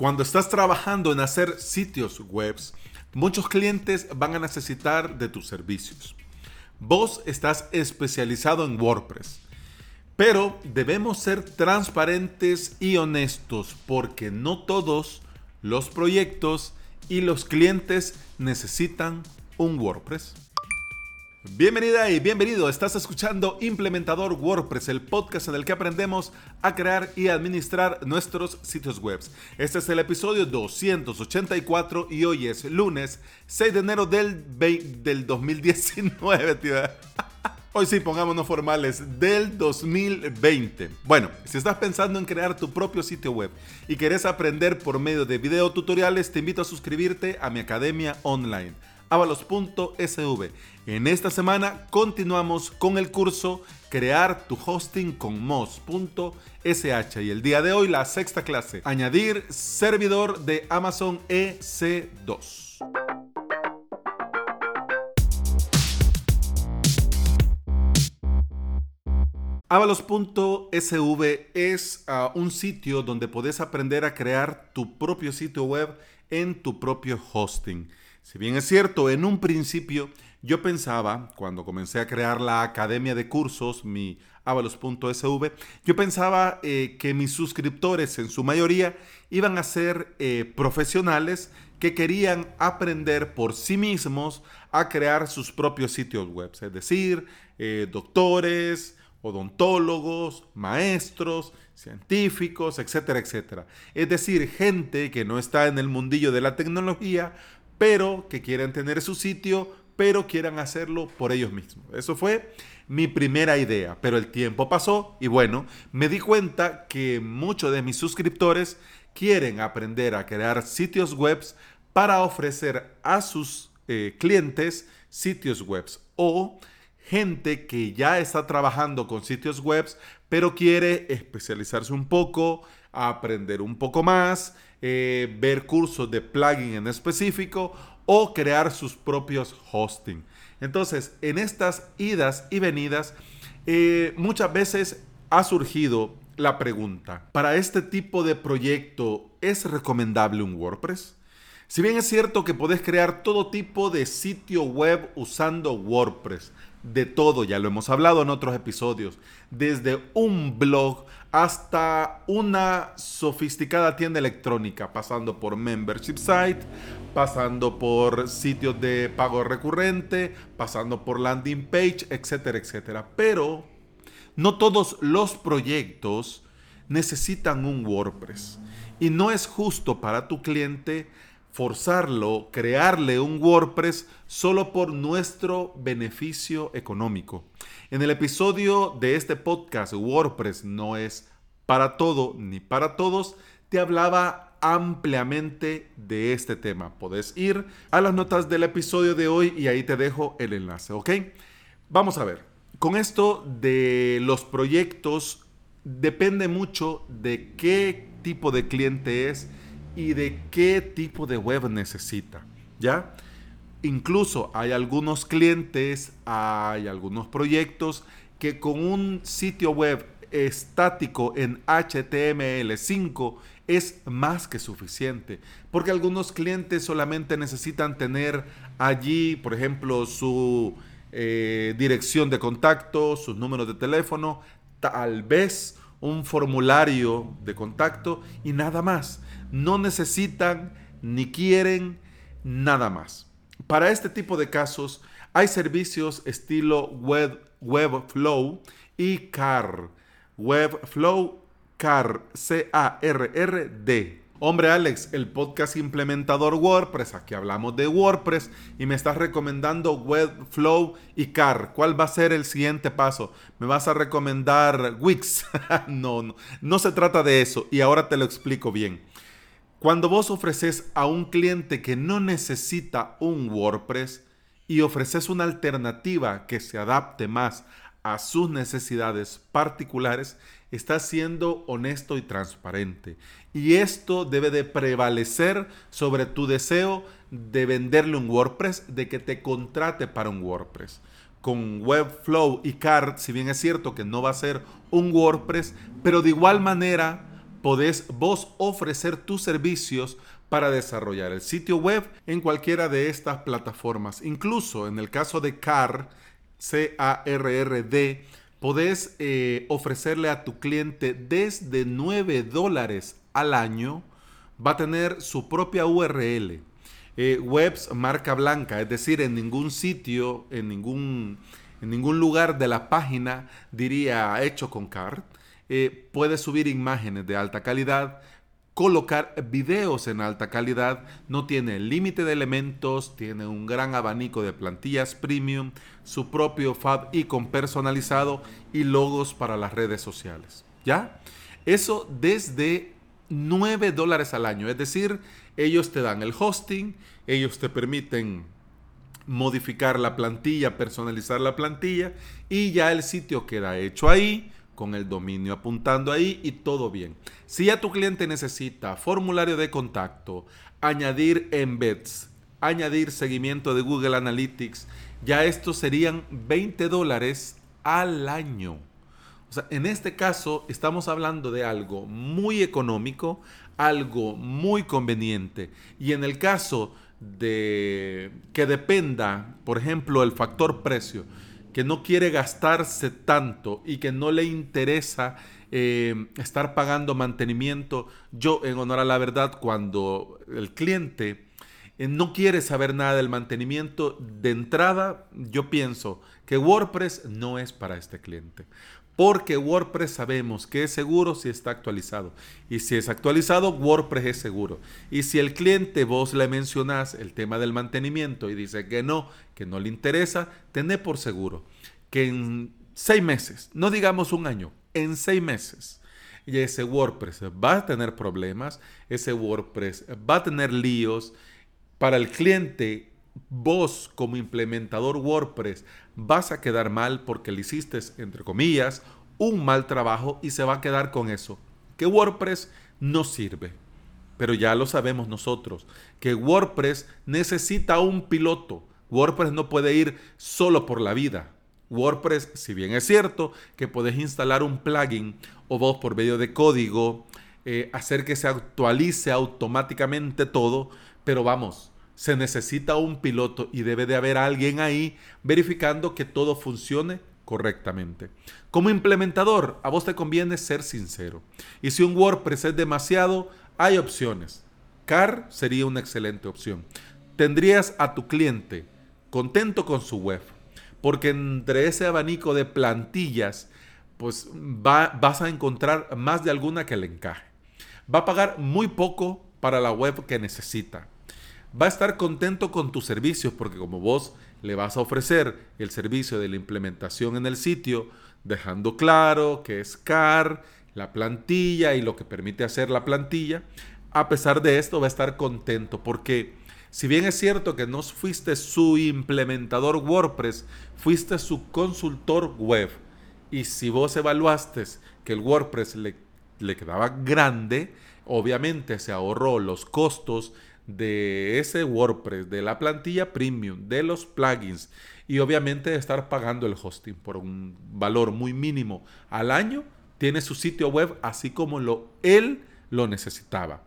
Cuando estás trabajando en hacer sitios web, muchos clientes van a necesitar de tus servicios. Vos estás especializado en WordPress, pero debemos ser transparentes y honestos porque no todos los proyectos y los clientes necesitan un WordPress. Bienvenida y bienvenido. Estás escuchando Implementador WordPress, el podcast en el que aprendemos a crear y administrar nuestros sitios web. Este es el episodio 284 y hoy es lunes 6 de enero del, del 2019, tío. Hoy sí, pongámonos formales, del 2020. Bueno, si estás pensando en crear tu propio sitio web y querés aprender por medio de video tutoriales, te invito a suscribirte a mi academia online avalos.sv. En esta semana continuamos con el curso Crear tu hosting con Moz.sh y el día de hoy la sexta clase, añadir servidor de Amazon EC2. Avalos.sv es ah, un sitio donde puedes aprender a crear tu propio sitio web en tu propio hosting. Si bien es cierto, en un principio yo pensaba, cuando comencé a crear la academia de cursos, mi avalos.sv, yo pensaba eh, que mis suscriptores en su mayoría iban a ser eh, profesionales que querían aprender por sí mismos a crear sus propios sitios web, es decir, eh, doctores, odontólogos, maestros, científicos, etcétera, etcétera. Es decir, gente que no está en el mundillo de la tecnología, pero que quieren tener su sitio, pero quieran hacerlo por ellos mismos. Eso fue mi primera idea, pero el tiempo pasó y bueno, me di cuenta que muchos de mis suscriptores quieren aprender a crear sitios web para ofrecer a sus eh, clientes sitios web o gente que ya está trabajando con sitios web, pero quiere especializarse un poco, aprender un poco más, eh, ver cursos de plugin en específico o crear sus propios hosting. Entonces, en estas idas y venidas, eh, muchas veces ha surgido la pregunta, ¿para este tipo de proyecto es recomendable un WordPress? Si bien es cierto que podés crear todo tipo de sitio web usando WordPress, de todo, ya lo hemos hablado en otros episodios, desde un blog hasta una sofisticada tienda electrónica, pasando por membership site, pasando por sitios de pago recurrente, pasando por landing page, etcétera, etcétera. Pero no todos los proyectos necesitan un WordPress y no es justo para tu cliente forzarlo, crearle un WordPress solo por nuestro beneficio económico. En el episodio de este podcast, WordPress no es para todo ni para todos, te hablaba ampliamente de este tema. Podés ir a las notas del episodio de hoy y ahí te dejo el enlace, ¿ok? Vamos a ver. Con esto de los proyectos depende mucho de qué tipo de cliente es y de qué tipo de web necesita, ¿ya? Incluso hay algunos clientes, hay algunos proyectos que con un sitio web estático en HTML5 es más que suficiente, porque algunos clientes solamente necesitan tener allí, por ejemplo, su eh, dirección de contacto, sus números de teléfono, tal vez un formulario de contacto y nada más. No necesitan ni quieren nada más. Para este tipo de casos hay servicios estilo Web, Webflow y CAR. Webflow CAR, C-A-R-R-D. Hombre Alex, el podcast implementador WordPress, aquí hablamos de WordPress y me estás recomendando Webflow y CAR. ¿Cuál va a ser el siguiente paso? ¿Me vas a recomendar Wix? no, no, no se trata de eso y ahora te lo explico bien. Cuando vos ofreces a un cliente que no necesita un WordPress y ofreces una alternativa que se adapte más a sus necesidades particulares, estás siendo honesto y transparente. Y esto debe de prevalecer sobre tu deseo de venderle un WordPress, de que te contrate para un WordPress. Con Webflow y Card, si bien es cierto que no va a ser un WordPress, pero de igual manera podés vos ofrecer tus servicios para desarrollar el sitio web en cualquiera de estas plataformas. Incluso en el caso de CAR, C-A-R-R-D, podés eh, ofrecerle a tu cliente desde 9 dólares al año, va a tener su propia URL. Eh, webs marca blanca, es decir, en ningún sitio, en ningún, en ningún lugar de la página diría hecho con CAR. Eh, puedes subir imágenes de alta calidad, colocar videos en alta calidad, no tiene límite de elementos, tiene un gran abanico de plantillas premium, su propio Fab Icon personalizado y logos para las redes sociales. ¿Ya? Eso desde 9 dólares al año, es decir, ellos te dan el hosting, ellos te permiten modificar la plantilla, personalizar la plantilla y ya el sitio queda hecho ahí con el dominio apuntando ahí y todo bien. Si ya tu cliente necesita formulario de contacto, añadir embeds, añadir seguimiento de Google Analytics, ya estos serían 20 dólares al año. O sea, en este caso estamos hablando de algo muy económico, algo muy conveniente. Y en el caso de que dependa, por ejemplo, el factor precio, que no quiere gastarse tanto y que no le interesa eh, estar pagando mantenimiento. Yo, en honor a la verdad, cuando el cliente eh, no quiere saber nada del mantenimiento, de entrada yo pienso que WordPress no es para este cliente. Porque WordPress sabemos que es seguro si está actualizado. Y si es actualizado, WordPress es seguro. Y si el cliente vos le mencionás el tema del mantenimiento y dice que no, que no le interesa, tené por seguro que en seis meses, no digamos un año, en seis meses, ese WordPress va a tener problemas, ese WordPress va a tener líos. Para el cliente, vos como implementador WordPress vas a quedar mal porque le hiciste, entre comillas, un mal trabajo y se va a quedar con eso, que WordPress no sirve. Pero ya lo sabemos nosotros, que WordPress necesita un piloto. WordPress no puede ir solo por la vida. WordPress, si bien es cierto que puedes instalar un plugin o vos por medio de código eh, hacer que se actualice automáticamente todo, pero vamos, se necesita un piloto y debe de haber alguien ahí verificando que todo funcione correctamente. Como implementador, a vos te conviene ser sincero. Y si un WordPress es demasiado, hay opciones. CAR sería una excelente opción. Tendrías a tu cliente contento con su web, porque entre ese abanico de plantillas, pues vas a encontrar más de alguna que le encaje. Va a pagar muy poco para la web que necesita. Va a estar contento con tus servicios porque como vos le vas a ofrecer el servicio de la implementación en el sitio, dejando claro que es CAR, la plantilla y lo que permite hacer la plantilla. A pesar de esto va a estar contento porque si bien es cierto que no fuiste su implementador WordPress, fuiste su consultor web. Y si vos evaluaste que el WordPress le, le quedaba grande, obviamente se ahorró los costos de ese WordPress, de la plantilla premium, de los plugins y obviamente estar pagando el hosting por un valor muy mínimo al año, tiene su sitio web así como lo, él lo necesitaba.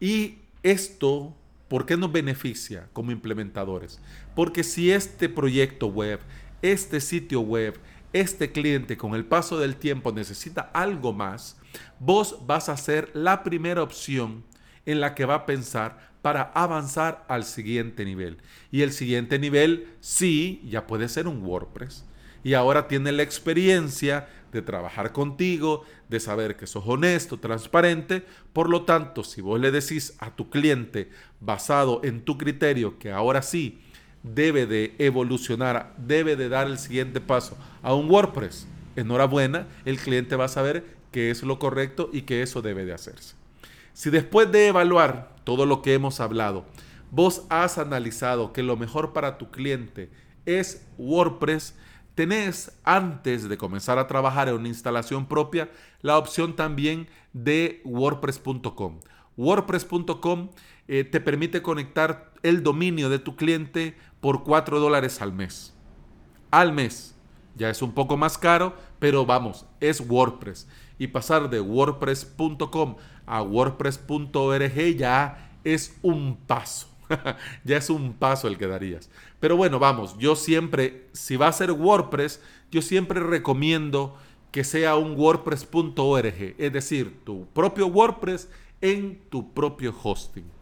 Y esto, ¿por qué nos beneficia como implementadores? Porque si este proyecto web, este sitio web, este cliente con el paso del tiempo necesita algo más, vos vas a ser la primera opción en la que va a pensar para avanzar al siguiente nivel. Y el siguiente nivel sí, ya puede ser un WordPress. Y ahora tiene la experiencia de trabajar contigo, de saber que sos honesto, transparente. Por lo tanto, si vos le decís a tu cliente, basado en tu criterio, que ahora sí debe de evolucionar, debe de dar el siguiente paso a un WordPress, enhorabuena, el cliente va a saber que es lo correcto y que eso debe de hacerse. Si después de evaluar todo lo que hemos hablado, vos has analizado que lo mejor para tu cliente es WordPress, tenés antes de comenzar a trabajar en una instalación propia la opción también de wordpress.com. WordPress.com eh, te permite conectar el dominio de tu cliente por 4 dólares al mes. Al mes. Ya es un poco más caro, pero vamos, es WordPress. Y pasar de wordpress.com a wordpress.org ya es un paso. ya es un paso el que darías. Pero bueno, vamos, yo siempre, si va a ser WordPress, yo siempre recomiendo que sea un wordpress.org, es decir, tu propio WordPress en tu propio hosting.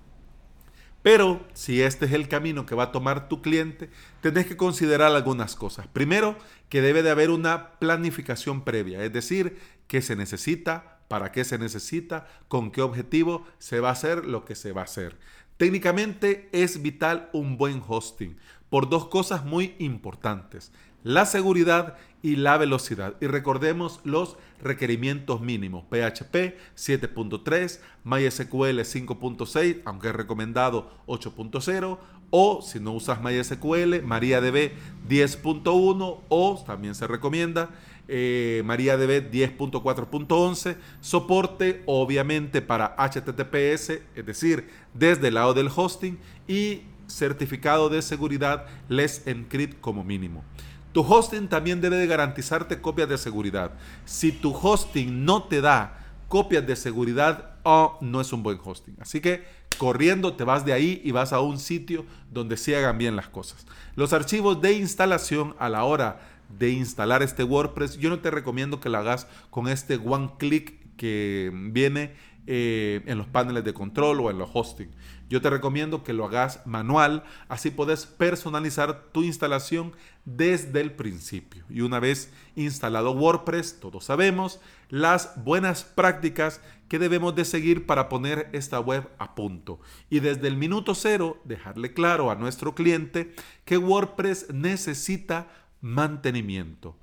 Pero si este es el camino que va a tomar tu cliente, tenés que considerar algunas cosas. Primero, que debe de haber una planificación previa, es decir, qué se necesita, para qué se necesita, con qué objetivo se va a hacer lo que se va a hacer. Técnicamente es vital un buen hosting por dos cosas muy importantes, la seguridad y la velocidad. Y recordemos los requerimientos mínimos. PHP 7.3, MySQL 5.6, aunque es recomendado 8.0, o si no usas MySQL, MariaDB 10.1 o también se recomienda eh, MariaDB 10.4.11, soporte obviamente para HTTPS, es decir, desde el lado del hosting y certificado de seguridad Let's Encrypt como mínimo. Tu hosting también debe de garantizarte copias de seguridad. Si tu hosting no te da copias de seguridad, oh, no es un buen hosting. Así que corriendo te vas de ahí y vas a un sitio donde se hagan bien las cosas. Los archivos de instalación a la hora de instalar este WordPress, yo no te recomiendo que lo hagas con este one click que viene eh, en los paneles de control o en los hosting. Yo te recomiendo que lo hagas manual, así puedes personalizar tu instalación desde el principio. Y una vez instalado WordPress, todos sabemos las buenas prácticas que debemos de seguir para poner esta web a punto. Y desde el minuto cero, dejarle claro a nuestro cliente que WordPress necesita mantenimiento.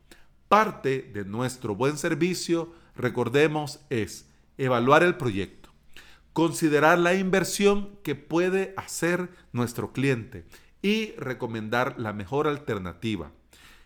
Parte de nuestro buen servicio, recordemos, es evaluar el proyecto, considerar la inversión que puede hacer nuestro cliente y recomendar la mejor alternativa.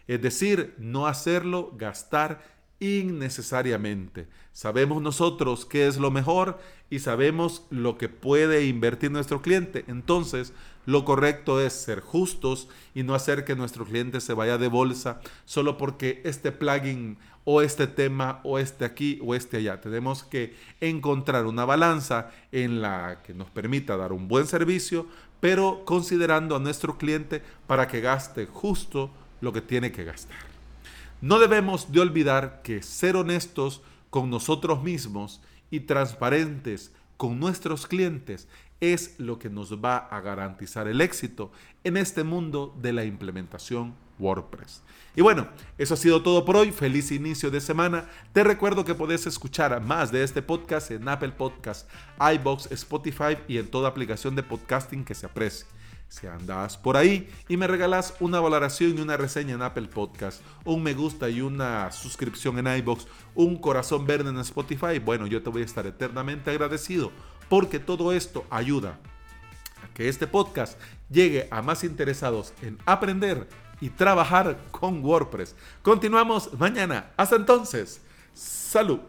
Es decir, no hacerlo gastar innecesariamente. Sabemos nosotros qué es lo mejor y sabemos lo que puede invertir nuestro cliente. Entonces, lo correcto es ser justos y no hacer que nuestro cliente se vaya de bolsa solo porque este plugin o este tema o este aquí o este allá. Tenemos que encontrar una balanza en la que nos permita dar un buen servicio, pero considerando a nuestro cliente para que gaste justo lo que tiene que gastar. No debemos de olvidar que ser honestos con nosotros mismos y transparentes con nuestros clientes es lo que nos va a garantizar el éxito en este mundo de la implementación WordPress. Y bueno, eso ha sido todo por hoy. Feliz inicio de semana. Te recuerdo que podés escuchar más de este podcast en Apple Podcasts, iBox, Spotify y en toda aplicación de podcasting que se aprecie. Si andas por ahí y me regalas una valoración y una reseña en Apple Podcast, un me gusta y una suscripción en iBox, un corazón verde en Spotify, bueno, yo te voy a estar eternamente agradecido porque todo esto ayuda a que este podcast llegue a más interesados en aprender y trabajar con WordPress. Continuamos mañana. Hasta entonces. Salud.